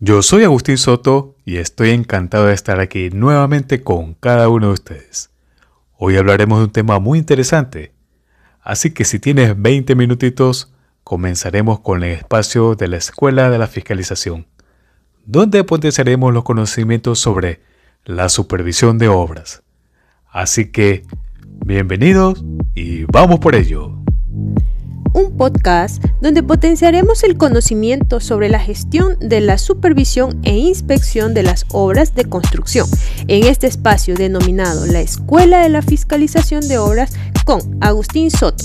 Yo soy Agustín Soto y estoy encantado de estar aquí nuevamente con cada uno de ustedes. Hoy hablaremos de un tema muy interesante, así que si tienes 20 minutitos, comenzaremos con el espacio de la Escuela de la Fiscalización, donde potenciaremos los conocimientos sobre la supervisión de obras. Así que, bienvenidos y vamos por ello podcast donde potenciaremos el conocimiento sobre la gestión de la supervisión e inspección de las obras de construcción en este espacio denominado la Escuela de la Fiscalización de Obras con Agustín Soto.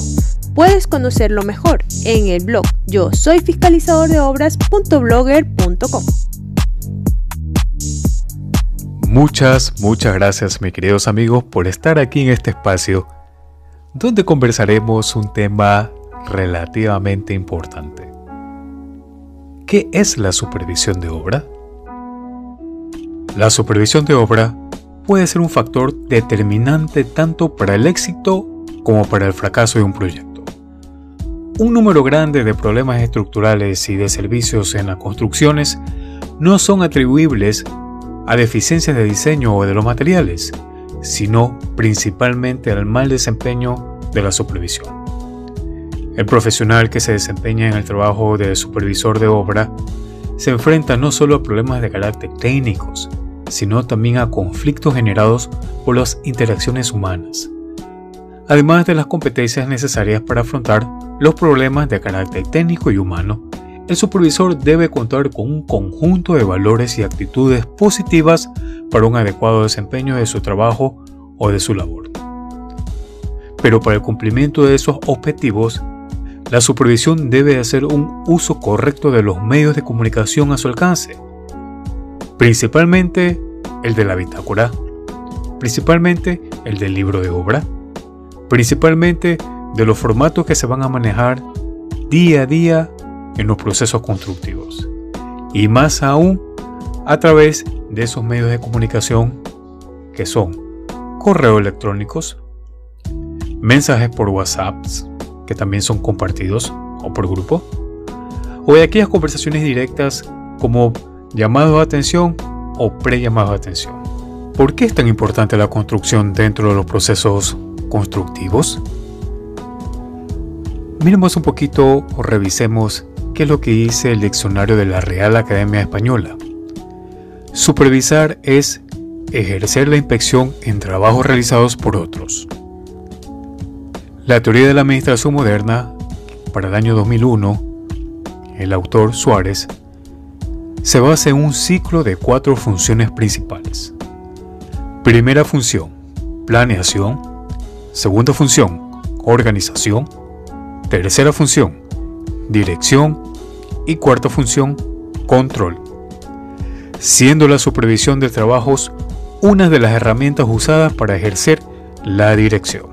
Puedes conocerlo mejor en el blog yo soy fiscalizador de obras.blogger.com. Muchas, muchas gracias mis queridos amigos por estar aquí en este espacio donde conversaremos un tema relativamente importante. ¿Qué es la supervisión de obra? La supervisión de obra puede ser un factor determinante tanto para el éxito como para el fracaso de un proyecto. Un número grande de problemas estructurales y de servicios en las construcciones no son atribuibles a deficiencias de diseño o de los materiales, sino principalmente al mal desempeño de la supervisión. El profesional que se desempeña en el trabajo de supervisor de obra se enfrenta no solo a problemas de carácter técnicos, sino también a conflictos generados por las interacciones humanas, además de las competencias necesarias para afrontar los problemas de carácter técnico y humano. El supervisor debe contar con un conjunto de valores y actitudes positivas para un adecuado desempeño de su trabajo o de su labor. Pero para el cumplimiento de esos objetivos la supervisión debe hacer un uso correcto de los medios de comunicación a su alcance, principalmente el de la bitácora, principalmente el del libro de obra, principalmente de los formatos que se van a manejar día a día en los procesos constructivos y más aún a través de esos medios de comunicación que son correos electrónicos, mensajes por WhatsApp, que también son compartidos o por grupo, o de aquellas conversaciones directas como llamados de atención o pre-llamados de atención. ¿Por qué es tan importante la construcción dentro de los procesos constructivos? Miremos un poquito o revisemos qué es lo que dice el diccionario de la Real Academia Española. Supervisar es ejercer la inspección en trabajos realizados por otros. La teoría de la administración moderna, para el año 2001, el autor Suárez, se basa en un ciclo de cuatro funciones principales. Primera función, planeación. Segunda función, organización. Tercera función, dirección. Y cuarta función, control. Siendo la supervisión de trabajos una de las herramientas usadas para ejercer la dirección.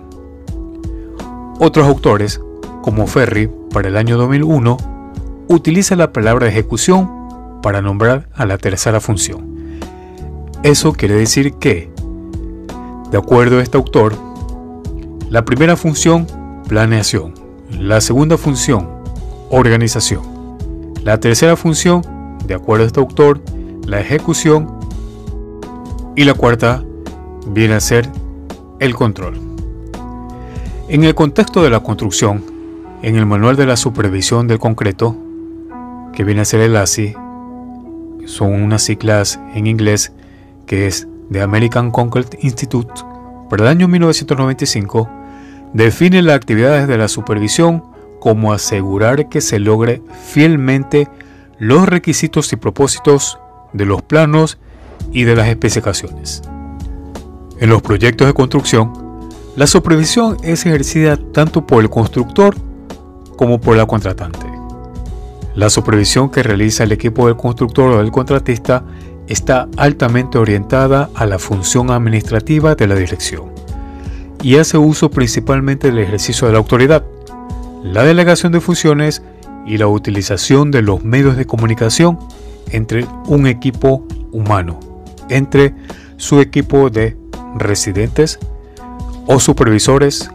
Otros autores, como Ferry para el año 2001, utiliza la palabra ejecución para nombrar a la tercera función. Eso quiere decir que, de acuerdo a este autor, la primera función, planeación, la segunda función, organización, la tercera función, de acuerdo a este autor, la ejecución y la cuarta viene a ser el control. En el contexto de la construcción, en el Manual de la Supervisión del Concreto, que viene a ser el ASI, son unas siglas en inglés que es The American Concrete Institute, para el año 1995, define las actividades de la supervisión como asegurar que se logre fielmente los requisitos y propósitos de los planos y de las especificaciones. En los proyectos de construcción, la supervisión es ejercida tanto por el constructor como por la contratante. La supervisión que realiza el equipo del constructor o del contratista está altamente orientada a la función administrativa de la dirección y hace uso principalmente del ejercicio de la autoridad, la delegación de funciones y la utilización de los medios de comunicación entre un equipo humano, entre su equipo de residentes, o supervisores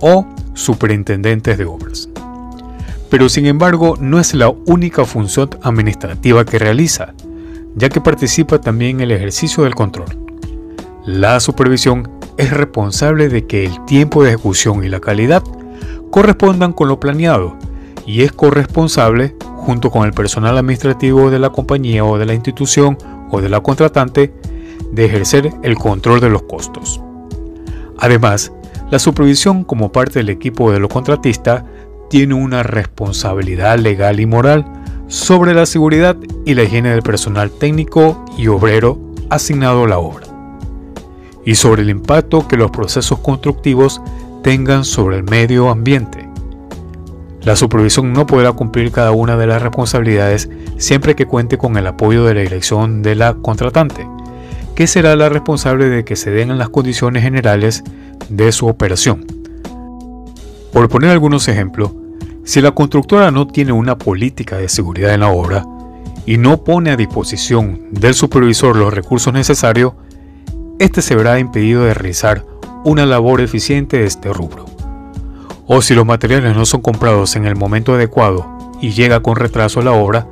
o superintendentes de obras. Pero sin embargo no es la única función administrativa que realiza, ya que participa también en el ejercicio del control. La supervisión es responsable de que el tiempo de ejecución y la calidad correspondan con lo planeado y es corresponsable, junto con el personal administrativo de la compañía o de la institución o de la contratante, de ejercer el control de los costos. Además, la supervisión como parte del equipo de los contratistas tiene una responsabilidad legal y moral sobre la seguridad y la higiene del personal técnico y obrero asignado a la obra, y sobre el impacto que los procesos constructivos tengan sobre el medio ambiente. La supervisión no podrá cumplir cada una de las responsabilidades siempre que cuente con el apoyo de la dirección de la contratante, que será la responsable de que se den las condiciones generales de su operación. Por poner algunos ejemplos, si la constructora no tiene una política de seguridad en la obra y no pone a disposición del supervisor los recursos necesarios, éste se verá impedido de realizar una labor eficiente de este rubro. O si los materiales no son comprados en el momento adecuado y llega con retraso a la obra,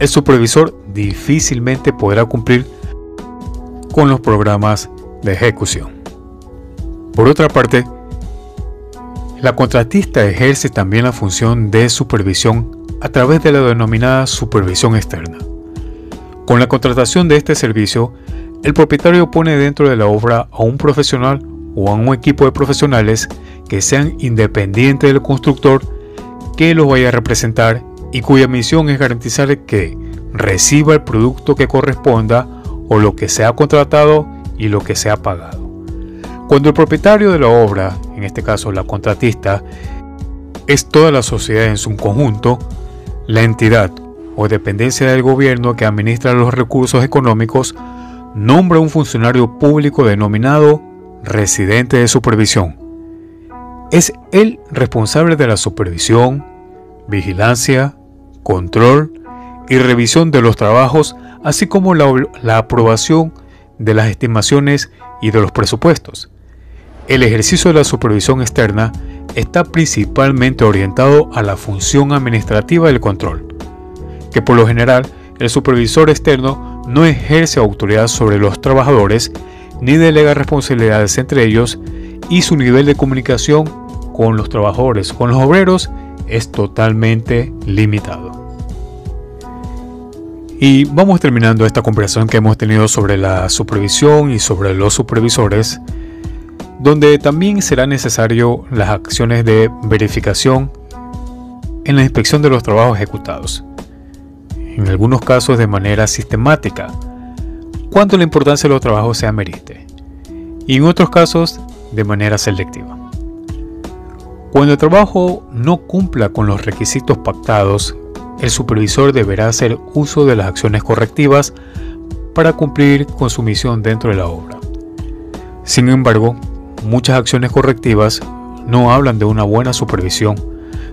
el supervisor difícilmente podrá cumplir con los programas de ejecución. Por otra parte, la contratista ejerce también la función de supervisión a través de la denominada supervisión externa. Con la contratación de este servicio, el propietario pone dentro de la obra a un profesional o a un equipo de profesionales que sean independientes del constructor que los vaya a representar y cuya misión es garantizar que reciba el producto que corresponda o lo que se ha contratado y lo que se ha pagado. Cuando el propietario de la obra, en este caso la contratista, es toda la sociedad en su conjunto, la entidad o dependencia del gobierno que administra los recursos económicos nombra un funcionario público denominado residente de supervisión. Es el responsable de la supervisión, vigilancia, control y revisión de los trabajos, así como la, la aprobación de las estimaciones y de los presupuestos. El ejercicio de la supervisión externa está principalmente orientado a la función administrativa del control, que por lo general el supervisor externo no ejerce autoridad sobre los trabajadores ni delega responsabilidades entre ellos y su nivel de comunicación con los trabajadores, con los obreros, es totalmente limitado. Y vamos terminando esta conversación que hemos tenido sobre la supervisión y sobre los supervisores donde también será necesario las acciones de verificación en la inspección de los trabajos ejecutados, en algunos casos de manera sistemática, cuando la importancia de los trabajos sea merite, y en otros casos de manera selectiva. Cuando el trabajo no cumpla con los requisitos pactados, el supervisor deberá hacer uso de las acciones correctivas para cumplir con su misión dentro de la obra. Sin embargo, muchas acciones correctivas no hablan de una buena supervisión,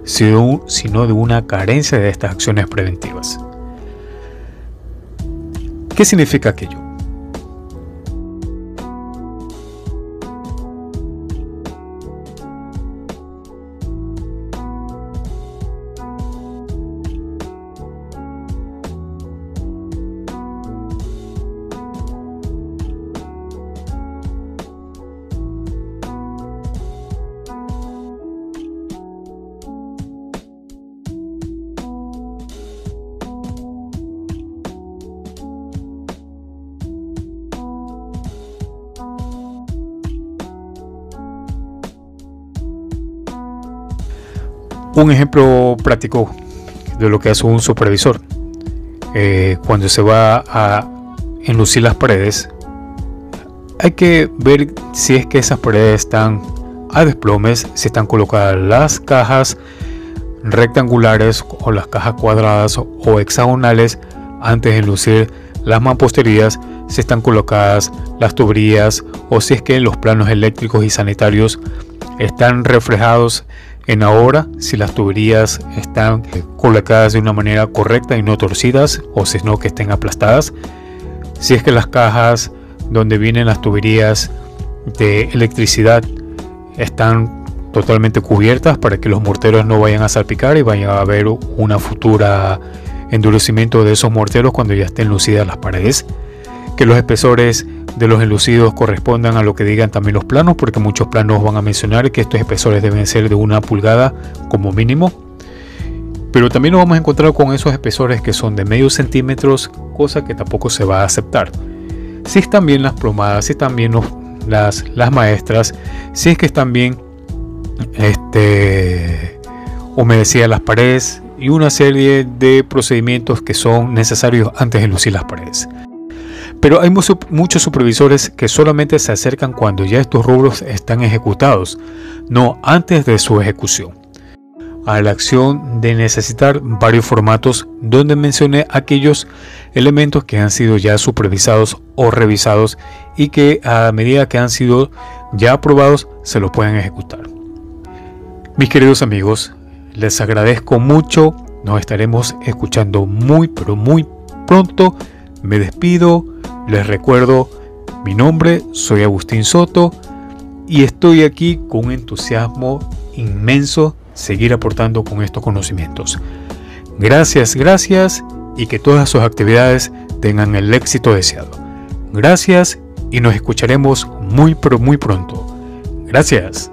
sino de una carencia de estas acciones preventivas. ¿Qué significa aquello? Un ejemplo práctico de lo que hace un supervisor. Eh, cuando se va a enlucir las paredes, hay que ver si es que esas paredes están a desplomes, si están colocadas las cajas rectangulares o las cajas cuadradas o hexagonales antes de enlucir las mamposterías, si están colocadas las tuberías o si es que los planos eléctricos y sanitarios están reflejados en ahora si las tuberías están colocadas de una manera correcta y no torcidas o si no que estén aplastadas. Si es que las cajas donde vienen las tuberías de electricidad están totalmente cubiertas para que los morteros no vayan a salpicar y vaya a haber una futura endurecimiento de esos morteros cuando ya estén lucidas las paredes, que los espesores de los enlucidos correspondan a lo que digan también los planos, porque muchos planos van a mencionar que estos espesores deben ser de una pulgada como mínimo. Pero también nos vamos a encontrar con esos espesores que son de medio centímetros, cosa que tampoco se va a aceptar. Si están bien las plomadas, si están bien las, las maestras, si es que están bien este, humedecidas las paredes y una serie de procedimientos que son necesarios antes de lucir las paredes. Pero hay muchos supervisores que solamente se acercan cuando ya estos rubros están ejecutados, no antes de su ejecución. A la acción de necesitar varios formatos donde mencioné aquellos elementos que han sido ya supervisados o revisados y que a medida que han sido ya aprobados se los pueden ejecutar. Mis queridos amigos, les agradezco mucho, nos estaremos escuchando muy pero muy pronto. Me despido les recuerdo, mi nombre, soy Agustín Soto y estoy aquí con un entusiasmo inmenso seguir aportando con estos conocimientos. Gracias, gracias y que todas sus actividades tengan el éxito deseado. Gracias y nos escucharemos muy pero muy pronto. Gracias.